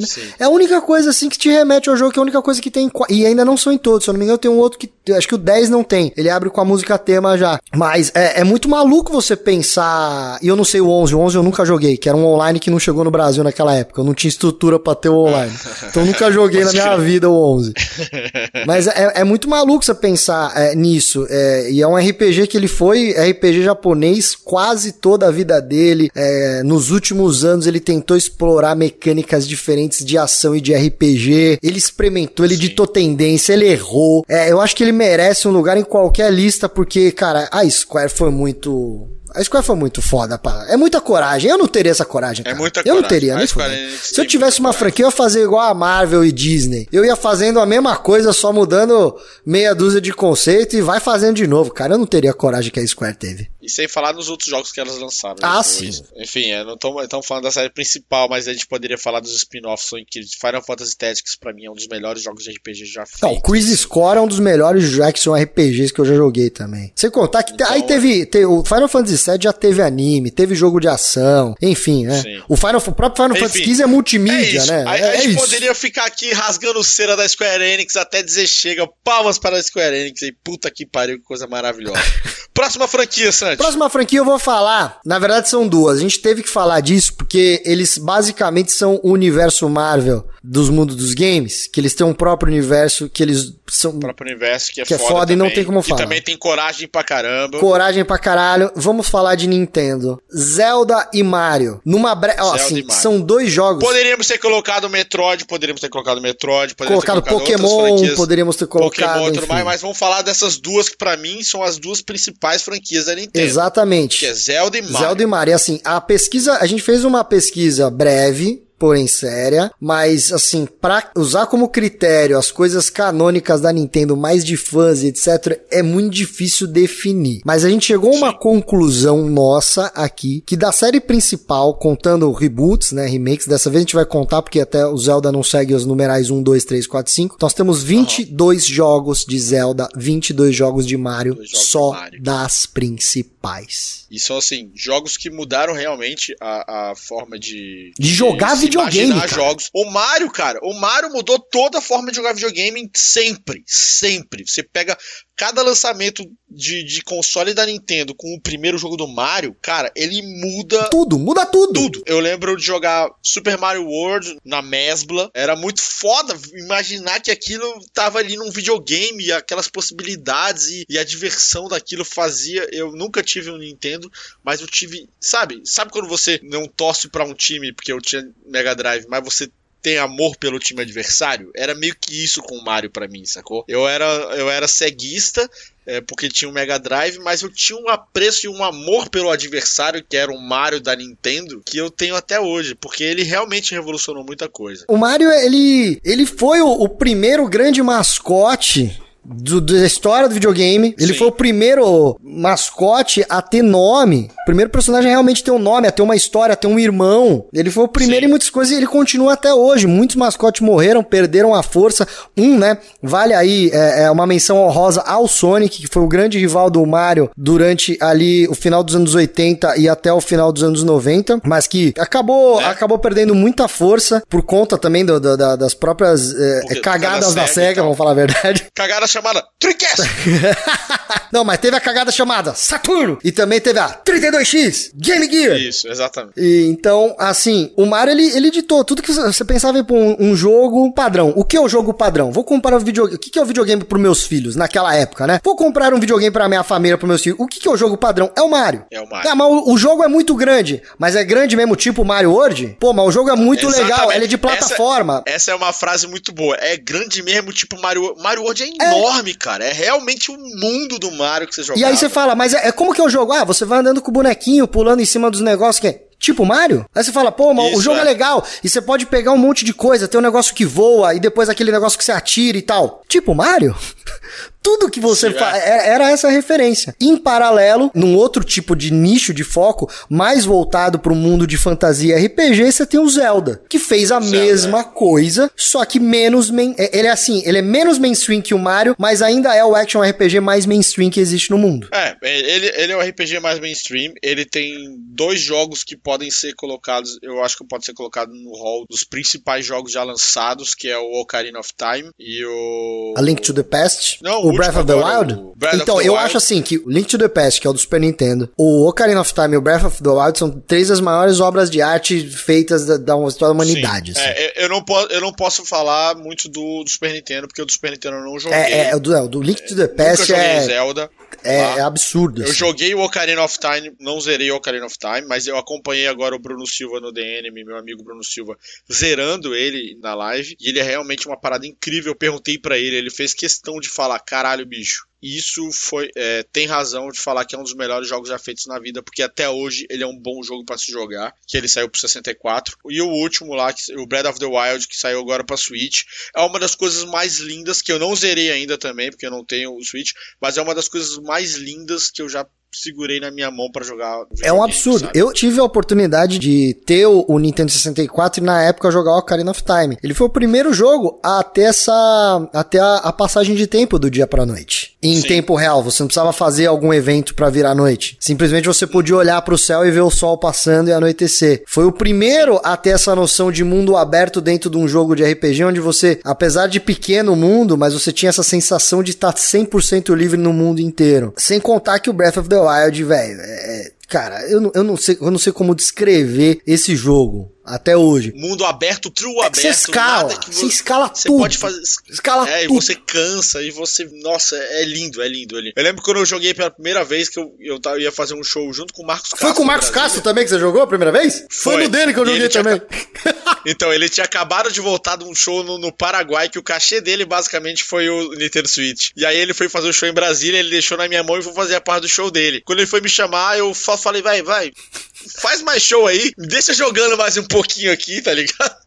Sim. É a única coisa assim que te remete ao jogo, que é a única coisa que tem. E ainda não são em todos, se eu não me engano, tem um outro que. Acho que o 10 não tem. Ele abre com a música tema já. Mas é, é muito maluco você pensar. E eu não sei o 11. O 11 eu nunca joguei, que era um online que não chegou no Brasil naquela época. Eu não tinha estrutura pra ter o online. (laughs) Então eu nunca joguei na minha vida o 11. (laughs) Mas é, é, muito maluco você pensar é, nisso. É, e é um RPG que ele foi RPG japonês quase toda a vida dele. É, nos últimos anos ele tentou explorar mecânicas diferentes de ação e de RPG. Ele experimentou, ele Sim. ditou tendência, ele errou. É, eu acho que ele merece um lugar em qualquer lista, porque, cara, a Square foi muito a Square foi muito foda, pá. É muita coragem. Eu não teria essa coragem, é cara. É muita eu coragem. Eu não teria, nem Se eu tivesse uma franquia, eu ia fazer igual a Marvel e Disney. Eu ia fazendo a mesma coisa, só mudando meia dúzia de conceito e vai fazendo de novo, cara. Eu não teria a coragem que a Square teve. E sem falar nos outros jogos que elas lançaram. Ah, depois. sim. Enfim, é, não estamos falando da série principal, mas a gente poderia falar dos spin-offs incríveis. Final Fantasy Tactics, pra mim, é um dos melhores jogos de RPG já feitos. Não, o Quiz Score é um dos melhores action RPGs que eu já joguei também. Sem contar que então, aí teve, teve, O Final Fantasy VII já teve anime, teve jogo de ação, enfim, né? Sim. O, Final, o próprio Final enfim, Fantasy XV é multimídia, é né? A, é, a gente poderia ficar aqui rasgando cera da Square Enix até dizer chega, palmas para a Square Enix e puta que pariu, que coisa maravilhosa. (laughs) Próxima franquia, Santi. Próxima franquia eu vou falar. Na verdade, são duas. A gente teve que falar disso porque eles basicamente são o universo Marvel dos mundos dos games, que eles têm um próprio universo que eles são. O próprio universo que é, que foda, é foda e não tem como falar. Que também tem coragem pra caramba. Coragem pra caralho. Vamos falar de Nintendo. Zelda e Mario. Numa bre... Ó, assim, são dois jogos. Poderíamos ter colocado Metroid, poderíamos ter colocado Metroid, poderíamos colocado ter colocado Pokémon, poderíamos ter colocado. Pokémon, tudo mais, mas vamos falar dessas duas que pra mim são as duas principais franquias da Nintendo. Exatamente. Que é Zelda e Mario. Zelda e Mario. E assim, a pesquisa, a gente fez uma pesquisa breve porém séria, mas assim, para usar como critério as coisas canônicas da Nintendo, mais de fãs e etc, é muito difícil definir. Mas a gente chegou a uma conclusão nossa aqui, que da série principal, contando reboots, né, remakes, dessa vez a gente vai contar porque até o Zelda não segue os numerais 1, 2, 3, 4, 5. Nós temos 22 uhum. jogos de Zelda, 22 jogos de Mario, jogos só de Mario. das principais. E são assim, jogos que mudaram realmente a, a forma de de jogar de videogame. Cara. jogos. O Mario, cara, o Mario mudou toda a forma de jogar videogame sempre. Sempre. Você pega cada lançamento de, de console da Nintendo com o primeiro jogo do Mario, cara, ele muda. Tudo, muda tudo. Tudo. Eu lembro de jogar Super Mario World na Mesbla. Era muito foda imaginar que aquilo tava ali num videogame, aquelas possibilidades e, e a diversão daquilo fazia. Eu nunca tive um Nintendo, mas eu tive. Sabe? Sabe quando você não torce para um time porque eu tinha Mega Drive, mas você tem amor pelo time adversário, era meio que isso com o Mario para mim, sacou? Eu era, eu era ceguista, é, porque tinha o um Mega Drive, mas eu tinha um apreço e um amor pelo adversário, que era o Mario da Nintendo, que eu tenho até hoje, porque ele realmente revolucionou muita coisa. O Mario, ele, ele foi o, o primeiro grande mascote do, da história do videogame. Ele Sim. foi o primeiro mascote a ter nome. Primeiro personagem a realmente ter um nome, a ter uma história, a ter um irmão. Ele foi o primeiro Sim. em muitas coisas e ele continua até hoje. Muitos mascotes morreram, perderam a força. Um, né? Vale aí é, é uma menção honrosa ao Sonic, que foi o grande rival do Mario durante ali o final dos anos 80 e até o final dos anos 90, mas que acabou, é. acabou perdendo muita força por conta também do, do, da, das próprias é, cagadas da SEGA, então. vamos falar a verdade. (laughs) Cagada chamada Trickcast! (laughs) Não, mas teve a cagada chamada Saturno e também teve a 32X Game Gear. Isso, exatamente. E, então, assim, o Mario ele, ele editou tudo que você pensava em um, um jogo padrão. O que é o jogo padrão? Vou comprar um videogame. O que é o videogame para meus filhos naquela época, né? Vou comprar um videogame para minha família, para meus filhos. O que é o jogo padrão? É o Mario. É o Mario. Ah, mas o, o, jogo é muito grande. Mas é grande mesmo, tipo Mario World? Pô, mas o jogo é muito Exatamente. legal. Ele é de plataforma. Essa, essa, é uma frase muito boa. É grande mesmo, tipo Mario. Mario World é, é. enorme, é. cara. É realmente o mundo do Mario que você joga. E aí você fala, mas é, é como que é o jogo? Ah, você vai andando com o bonequinho, pulando em cima dos negócios que é tipo Mario. Aí você fala, pô, Isso, o jogo é. é. legal. E você pode pegar um monte de coisa, tem um negócio que voa e depois aquele negócio que você atira e tal. Tipo Mario? (laughs) Tudo que você faz é. era essa referência. Em paralelo, num outro tipo de nicho de foco, mais voltado para o mundo de fantasia RPG, você tem o Zelda, que fez a Zelda. mesma coisa, só que menos main... É, ele é assim, ele é menos mainstream que o Mario, mas ainda é o action RPG mais mainstream que existe no mundo. É, ele, ele é o RPG mais mainstream, ele tem dois jogos que podem ser colocados, eu acho que pode ser colocado no hall dos principais jogos já lançados, que é o Ocarina of Time e o A Link to the Past. Não, o, Breath of the Wild? então, eu Wild. acho assim que o Link to the Past, que é o do Super Nintendo, o Ocarina of Time e o Breath of the Wild são três das maiores obras de arte feitas da, da história da humanidade. Assim. É, eu, não posso, eu não posso falar muito do, do, Super Nintendo, porque o do Super Nintendo eu não joguei. É, é, o do, é, o do Link to the Past é... Zelda. É, tá? é, absurdo. Eu assim. joguei o Ocarina of Time, não zerei o Ocarina of Time, mas eu acompanhei agora o Bruno Silva no DNM, meu amigo Bruno Silva, zerando ele na live. E ele é realmente uma parada incrível. Eu perguntei para ele, ele fez questão de falar: caralho, bicho, isso foi é, tem razão de falar que é um dos melhores jogos já feitos na vida, porque até hoje ele é um bom jogo para se jogar, que ele saiu pro 64. E o último lá, o Breath of the Wild, que saiu agora pra Switch, é uma das coisas mais lindas que eu não zerei ainda também, porque eu não tenho o Switch, mas é uma das coisas mais lindas que eu já segurei na minha mão para jogar. É um absurdo. Sabe? Eu tive a oportunidade de ter o, Nintendo 64 e na época jogar o Ocarina of Time. Ele foi o primeiro jogo a ter essa até a, a passagem de tempo do dia para noite. Em Sim. tempo real, você não precisava fazer algum evento para virar noite. Simplesmente você podia olhar para o céu e ver o sol passando e anoitecer. Foi o primeiro a ter essa noção de mundo aberto dentro de um jogo de RPG onde você, apesar de pequeno mundo, mas você tinha essa sensação de estar 100% livre no mundo inteiro. Sem contar que o Breath of the Wild, velho, é, cara, eu, eu, não sei, eu não sei como descrever esse jogo até hoje. Mundo aberto, true é aberto. Você escala, que você, escala você tudo. pode fazer. Escala é, tudo. e você cansa, e você. Nossa, é lindo, é lindo, é lindo. Eu lembro quando eu joguei pela primeira vez que eu, eu ia fazer um show junto com o Marcos Castro. Foi com o Marcos Castro também que você jogou a primeira vez? Foi, Foi no dele que eu joguei também. (laughs) então, ele tinha acabado de voltar de um show no, no, Paraguai, que o cachê dele basicamente foi o Nintendo Switch. E aí ele foi fazer o um show em Brasília, ele deixou na minha mão e foi fazer a parte do show dele. Quando ele foi me chamar, eu falei, vai, vai, faz mais show aí, deixa jogando mais um pouquinho aqui, tá ligado?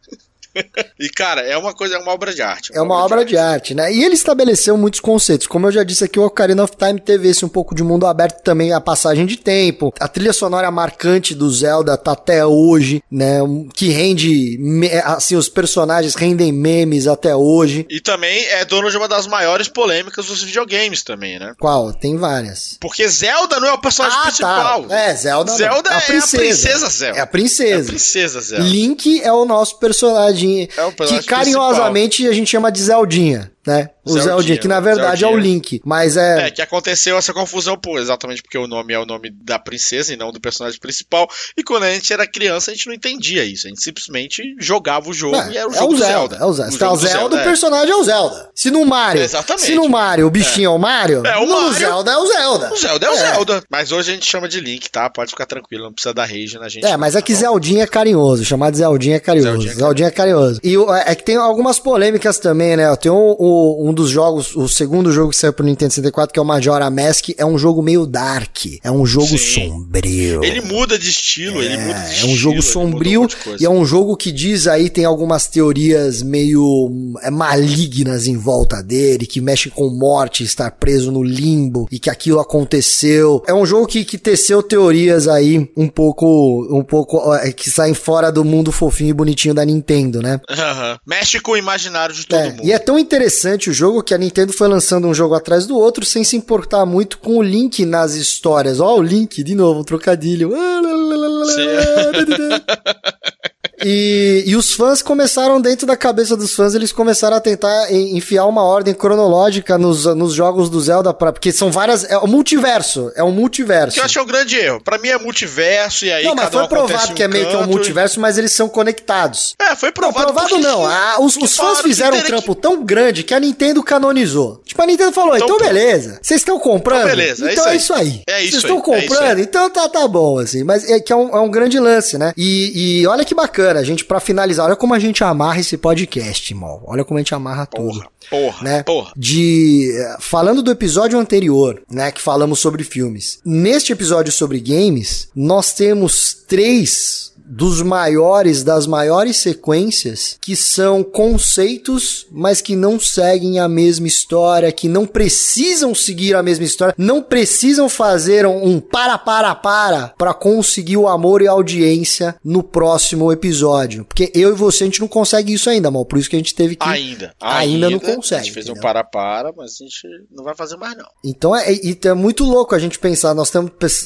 E, cara, é uma coisa, é uma obra de arte. Uma é uma obra, obra de, arte. de, arte. né? E ele estabeleceu muitos conceitos. Como eu já disse aqui, o Ocarina of Time teve esse um pouco de mundo aberto também, a passagem de tempo. A trilha sonora marcante do Zelda tá até hoje, né? Que rende, assim, os personagens rendem memes até hoje. E também é dono de uma das maiores polêmicas dos videogames também, né? Qual? Tem várias. Porque Zelda não é o personagem ah, tá. principal. Tá. É, Zelda, Zelda é, a princesa. é a princesa Zelda. É a princesa. É a princesa Zelda. Link é o nosso personagem Zeldinha. É que carinhosamente principal. a gente chama de Zeldinha né? O Zeldinha, Zeldinha que na verdade Zeldinha. é o Link, mas é... É, que aconteceu essa confusão, por, exatamente porque o nome é o nome da princesa e não do personagem principal, e quando a gente era criança a gente não entendia isso, a gente simplesmente jogava o jogo é, e era o é jogo o Zelda. É o Zelda, o, tá, o Zelda, Zelda, o é. personagem é o Zelda. Se no Mario, exatamente. se no Mario o bichinho é, o Mario, é, o Mario, Zelda é o Zelda. O Zelda é o é. Zelda. Mas hoje a gente chama de Link, tá? Pode ficar tranquilo, não precisa dar rage na gente. É, mas é que Zeldinha é carinhoso, chamar de Zeldinha é carinhoso. Zeldinha é carinhoso. E é que tem algumas polêmicas também, né? Tem o o, um dos jogos, o segundo jogo que saiu pro Nintendo 64, que é o Majora Mask, é um jogo meio dark. É um jogo Sim. sombrio. Ele muda de estilo, é, ele muda de estilo. É um jogo sombrio e é um jogo que diz aí, tem algumas teorias meio é, malignas em volta dele, que mexe com morte, estar preso no limbo e que aquilo aconteceu. É um jogo que, que teceu teorias aí um pouco, um pouco, é, que saem fora do mundo fofinho e bonitinho da Nintendo, né? Uhum. Mexe com o imaginário de todo é, mundo. E é tão interessante o jogo que a Nintendo foi lançando um jogo atrás do outro sem se importar muito com o Link nas histórias. Ó, o Link, de novo, um trocadilho. E, e os fãs começaram, dentro da cabeça dos fãs, eles começaram a tentar enfiar uma ordem cronológica nos, nos jogos do Zelda, pra, porque são várias. É um multiverso. É um multiverso. Que eu acho que é um grande erro. Pra mim é multiverso, e aí. Não, mas foi um provado um que é meio que um multiverso, e... mas eles são conectados. É, foi provado. Não, provado não. Ah, os, os fãs fizeram um trampo que... tão grande que a Nintendo canonizou. Tipo, a Nintendo falou: então, então beleza. Vocês estão comprando? Então, beleza, então é isso aí. É isso Vocês estão é comprando? É então tá, tá bom, assim. Mas é que é um, é um grande lance, né? E, e olha que bacana bacana, a gente, para finalizar, olha como a gente amarra esse podcast, irmão. Olha como a gente amarra porra, tudo. Porra, né? porra. De. Falando do episódio anterior, né? Que falamos sobre filmes. Neste episódio sobre games, nós temos três dos maiores, das maiores sequências, que são conceitos, mas que não seguem a mesma história, que não precisam seguir a mesma história, não precisam fazer um para, para, para, para conseguir o amor e a audiência no próximo episódio. Porque eu e você, a gente não consegue isso ainda, mal. Por isso que a gente teve que. Ainda. Ainda, ainda não consegue. A gente fez entendeu? um para, para, mas a gente não vai fazer mais, não. Então é, é, é muito louco a gente pensar. Nós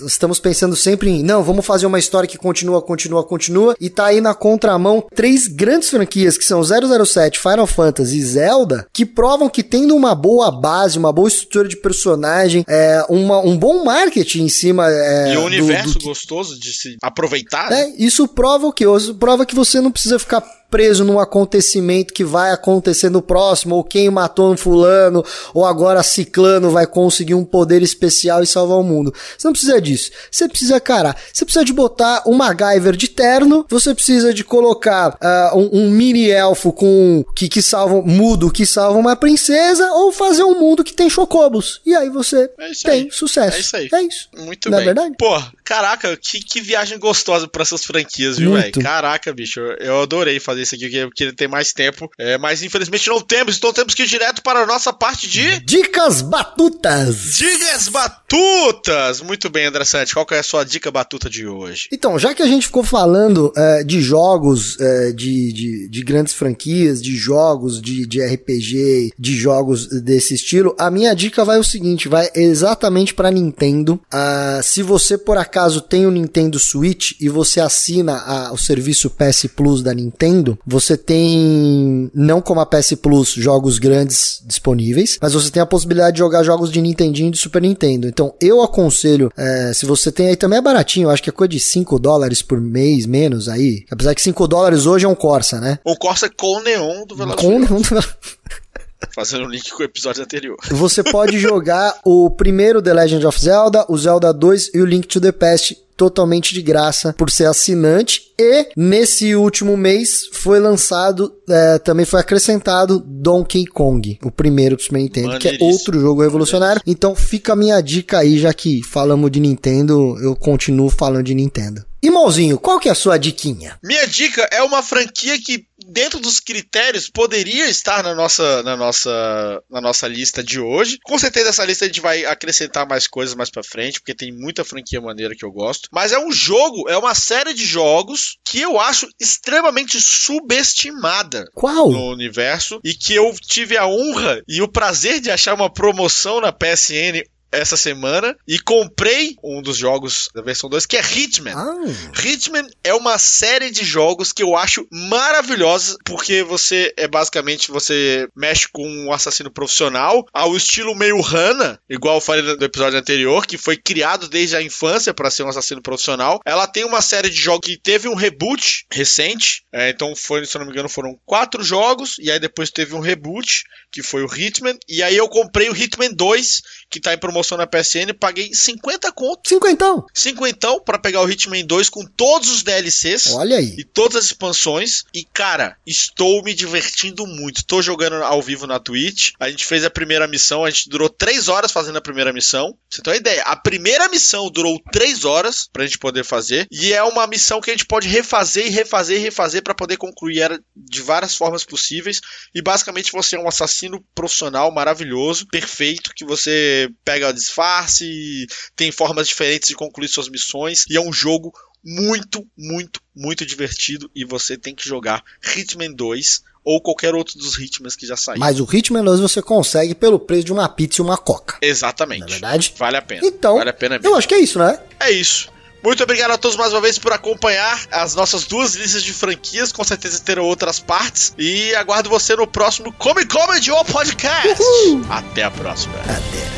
estamos pensando sempre em, não, vamos fazer uma história que continua, continua, continua, e tá aí na contramão três grandes franquias que são 007, Final Fantasy e Zelda, que provam que tendo uma boa base, uma boa estrutura de personagem, é, uma, um bom marketing em cima. É, e um universo do, do... gostoso de se aproveitar. É, isso prova o que? Prova que você não precisa ficar preso num acontecimento que vai acontecer no próximo, ou quem matou um fulano, ou agora ciclano vai conseguir um poder especial e salvar o mundo. Você não precisa disso. Você precisa, cara, você precisa de botar um MacGyver de terno, você precisa de colocar uh, um, um, mini elfo com que, que salva, mudo que salva uma princesa, ou fazer um mundo que tem chocobos. E aí você é tem aí. sucesso. É isso aí. É isso. Muito não é bem. É verdade? Pô, caraca, que, que viagem gostosa pra essas franquias, viu, velho? Caraca, bicho, eu adorei fazer isso aqui, porque ele tem mais tempo. É, mas infelizmente não temos, então temos que ir direto para a nossa parte de. Dicas batutas! Dicas batutas! Muito bem, André Santos, qual que é a sua dica batuta de hoje? Então, já que a gente ficou falando é, de jogos, é, de, de, de, grandes franquias, de jogos de, de RPG, de jogos desse estilo, a minha dica vai o seguinte: vai exatamente para Nintendo. Uh, se você por acaso tem o um Nintendo Switch e você assina a, o serviço PS Plus da Nintendo, você tem, não como a PS Plus, jogos grandes disponíveis, mas você tem a possibilidade de jogar jogos de Nintendinho e de Super Nintendo. Então, eu aconselho, é, se você tem aí, também é baratinho, acho que é coisa de 5 dólares por mês, menos aí. Apesar que 5 dólares hoje é um Corsa, né? O Corsa com o neon do Velocity. Com o neon do (laughs) Fazendo um link com o episódio anterior. Você pode jogar o primeiro The Legend of Zelda, o Zelda 2 e o Link to the Past totalmente de graça por ser assinante. E nesse último mês foi lançado, é, também foi acrescentado Donkey Kong, o primeiro pro Super Nintendo, que é outro jogo revolucionário. Então fica a minha dica aí, já que falamos de Nintendo, eu continuo falando de Nintendo. E Malzinho, qual que é a sua diquinha? Minha dica é uma franquia que dentro dos critérios poderia estar na nossa, na nossa, na nossa lista de hoje. Com certeza essa lista a gente vai acrescentar mais coisas mais para frente, porque tem muita franquia maneira que eu gosto. Mas é um jogo, é uma série de jogos que eu acho extremamente subestimada Qual? no universo e que eu tive a honra e o prazer de achar uma promoção na PSN essa semana e comprei um dos jogos da versão 2, que é Hitman. Ah. Hitman é uma série de jogos que eu acho maravilhosa, porque você é basicamente você mexe com um assassino profissional ao estilo meio Hana, igual eu falei no episódio anterior, que foi criado desde a infância para ser um assassino profissional. Ela tem uma série de jogos que teve um reboot recente, é, então foi, se eu não me engano, foram quatro jogos, e aí depois teve um reboot, que foi o Hitman, e aí eu comprei o Hitman 2, que tá em promoção na PSN, paguei 50 conto. Cinquentão. Cinquentão pra pegar o Hitman 2 com todos os DLCs. Olha aí. E todas as expansões. E, cara, estou me divertindo muito. Tô jogando ao vivo na Twitch. A gente fez a primeira missão. A gente durou 3 horas fazendo a primeira missão. Pra você tem uma ideia. A primeira missão durou 3 horas pra gente poder fazer. E é uma missão que a gente pode refazer e refazer e refazer para poder concluir ela de várias formas possíveis. E basicamente você é um assassino profissional maravilhoso, perfeito, que você pega o disfarce, tem formas diferentes de concluir suas missões. E é um jogo muito, muito, muito divertido e você tem que jogar Hitman 2 ou qualquer outro dos Hitmans que já saiu. Mas o Hitman 2 você consegue pelo preço de uma pizza e uma coca. Exatamente. Na é verdade? Vale a pena. Então, vale a pena eu acho que é isso, né? É isso. Muito obrigado a todos mais uma vez por acompanhar as nossas duas listas de franquias. Com certeza terão outras partes. E aguardo você no próximo Comic Comedy ou Podcast. Uhul. Até a próxima. Até.